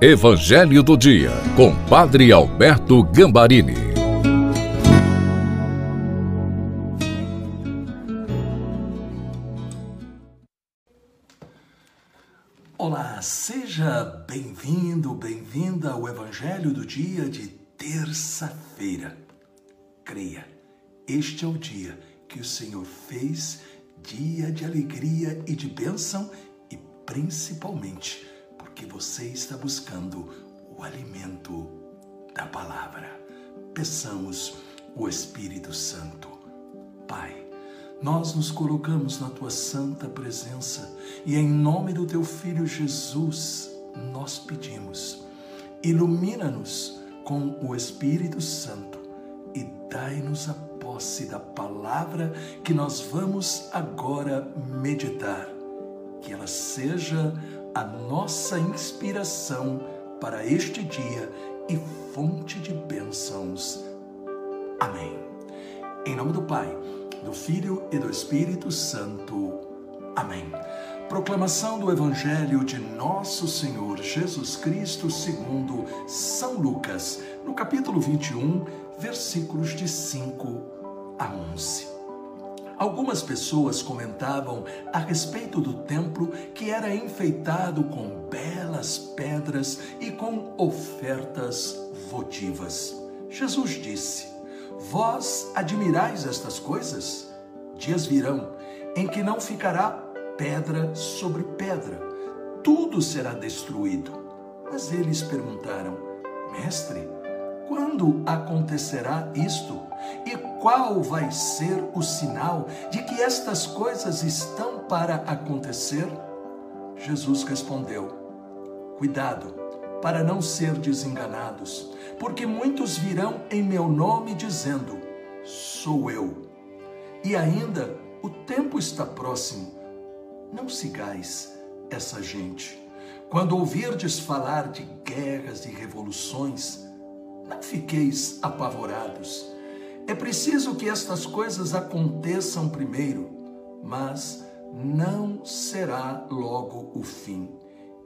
Evangelho do Dia, com Padre Alberto Gambarini. Olá, seja bem-vindo, bem-vinda ao Evangelho do Dia de terça-feira. Creia, este é o dia que o Senhor fez, dia de alegria e de bênção e principalmente porque você está buscando o alimento da palavra. Peçamos o Espírito Santo. Pai, nós nos colocamos na tua santa presença e em nome do teu filho Jesus, nós pedimos: ilumina-nos com o Espírito Santo e dai-nos a posse da palavra que nós vamos agora meditar. Que ela seja a nossa inspiração para este dia e fonte de bênçãos. Amém. Em nome do Pai, do Filho e do Espírito Santo. Amém. Proclamação do Evangelho de Nosso Senhor Jesus Cristo segundo São Lucas, no capítulo 21, versículos de 5 a 11. Algumas pessoas comentavam a respeito do templo que era enfeitado com belas pedras e com ofertas votivas. Jesus disse: Vós admirais estas coisas? Dias virão em que não ficará pedra sobre pedra, tudo será destruído. Mas eles perguntaram: Mestre, quando acontecerá isto? E qual vai ser o sinal de que estas coisas estão para acontecer? Jesus respondeu: Cuidado, para não ser desenganados, porque muitos virão em meu nome dizendo: Sou eu. E ainda o tempo está próximo. Não sigais essa gente. Quando ouvirdes falar de guerras e revoluções, não fiqueis apavorados. É preciso que estas coisas aconteçam primeiro, mas não será logo o fim.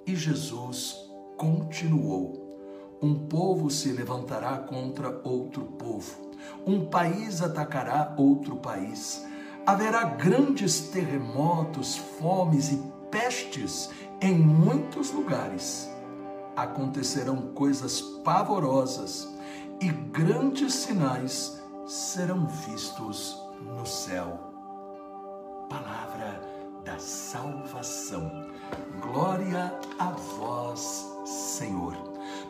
E Jesus continuou: Um povo se levantará contra outro povo, um país atacará outro país. Haverá grandes terremotos, fomes e pestes em muitos lugares. Acontecerão coisas pavorosas e grandes sinais serão vistos no céu. Palavra da salvação. Glória a vós, Senhor.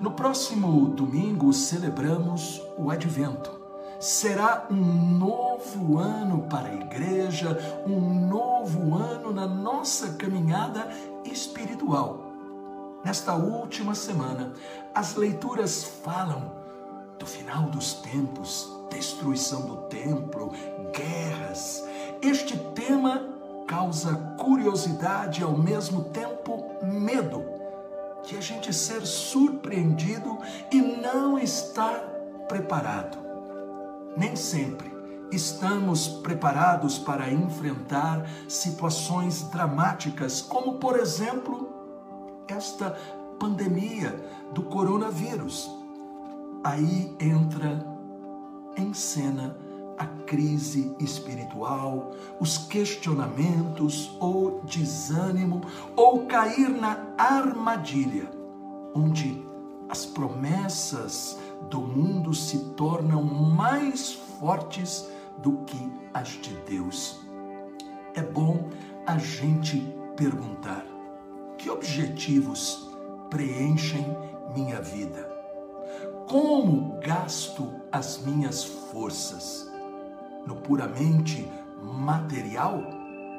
No próximo domingo celebramos o Advento. Será um novo ano para a igreja, um novo ano na nossa caminhada espiritual. Nesta última semana, as leituras falam do final dos tempos, destruição do templo, guerras. Este tema causa curiosidade e ao mesmo tempo medo de a gente ser surpreendido e não estar preparado. Nem sempre estamos preparados para enfrentar situações dramáticas, como por exemplo esta pandemia do coronavírus aí entra em cena a crise espiritual, os questionamentos, o desânimo ou cair na armadilha, onde as promessas do mundo se tornam mais fortes do que as de Deus. É bom a gente perguntar: que objetivos preenchem minha vida? Como gasto as minhas forças? No puramente material?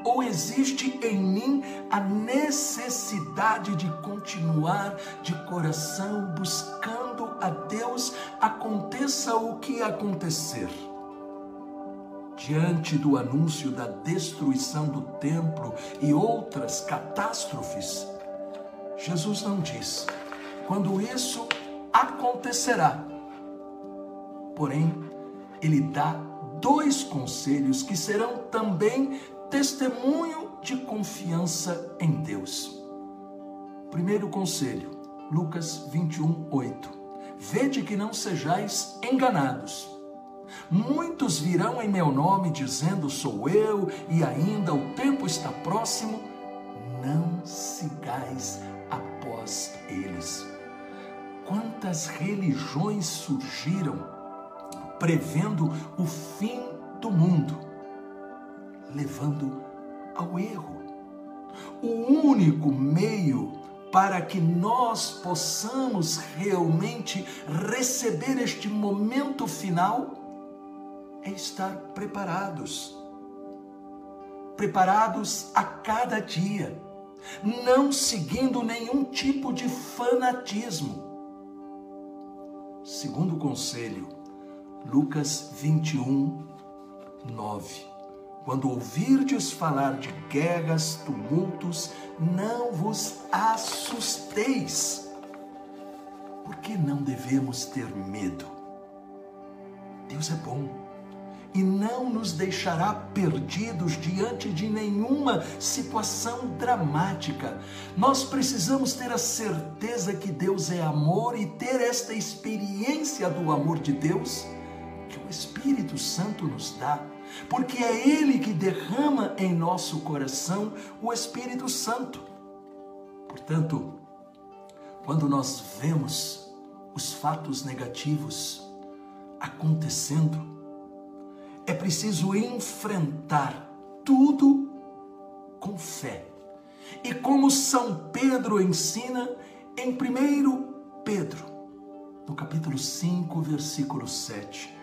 Ou existe em mim a necessidade de continuar de coração buscando a Deus, aconteça o que acontecer? Diante do anúncio da destruição do templo e outras catástrofes, Jesus não diz: quando isso acontecerá. Porém, ele dá dois conselhos que serão também testemunho de confiança em Deus. Primeiro conselho: Lucas 21, 8. Vede que não sejais enganados. Muitos virão em meu nome dizendo: Sou eu, e ainda o tempo está próximo. Não sigais após eles. Quantas religiões surgiram prevendo o fim do mundo, levando ao erro. O único meio para que nós possamos realmente receber este momento final é estar preparados. Preparados a cada dia, não seguindo nenhum tipo de fanatismo. Segundo conselho, Lucas 21, 9. Quando ouvirdes falar de guerras, tumultos, não vos assusteis, porque não devemos ter medo. Deus é bom e não nos deixará perdidos diante de nenhuma situação dramática. Nós precisamos ter a certeza que Deus é amor e ter esta experiência do amor de Deus que o Espírito Santo nos dá porque é Ele que derrama em nosso coração o Espírito Santo. Portanto, quando nós vemos os fatos negativos acontecendo, é preciso enfrentar tudo com fé. E como São Pedro ensina em 1 Pedro, no capítulo 5, versículo 7,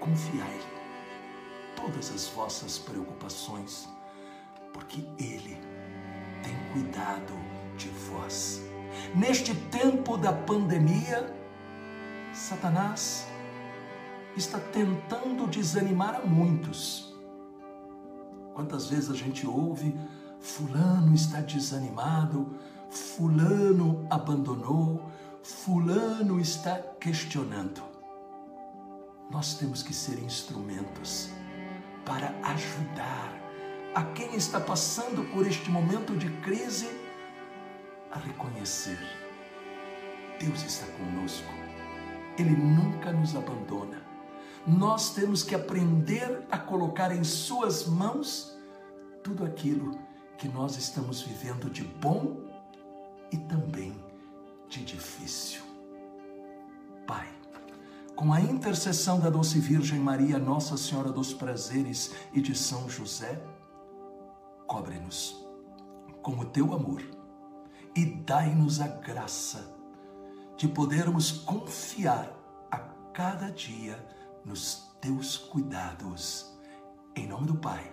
confiai todas as vossas preocupações, porque Ele tem cuidado de vós. Neste tempo da pandemia, Satanás está tentando desanimar a muitos. Quantas vezes a gente ouve, Fulano está desanimado, Fulano abandonou, Fulano está questionando. Nós temos que ser instrumentos para ajudar a quem está passando por este momento de crise a reconhecer: Deus está conosco, Ele nunca nos abandona. Nós temos que aprender a colocar em Suas mãos tudo aquilo que nós estamos vivendo de bom e também de difícil. Pai, com a intercessão da doce Virgem Maria, Nossa Senhora dos Prazeres e de São José, cobre-nos com o teu amor e dai-nos a graça de podermos confiar a cada dia nos teus cuidados. Em nome do Pai,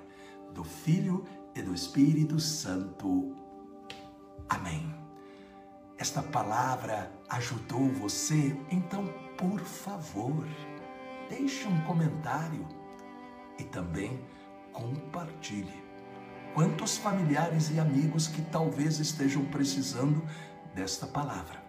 do Filho e do Espírito Santo. Amém. Esta palavra ajudou você? Então, por favor, deixe um comentário e também compartilhe. Quantos familiares e amigos que talvez estejam precisando desta palavra?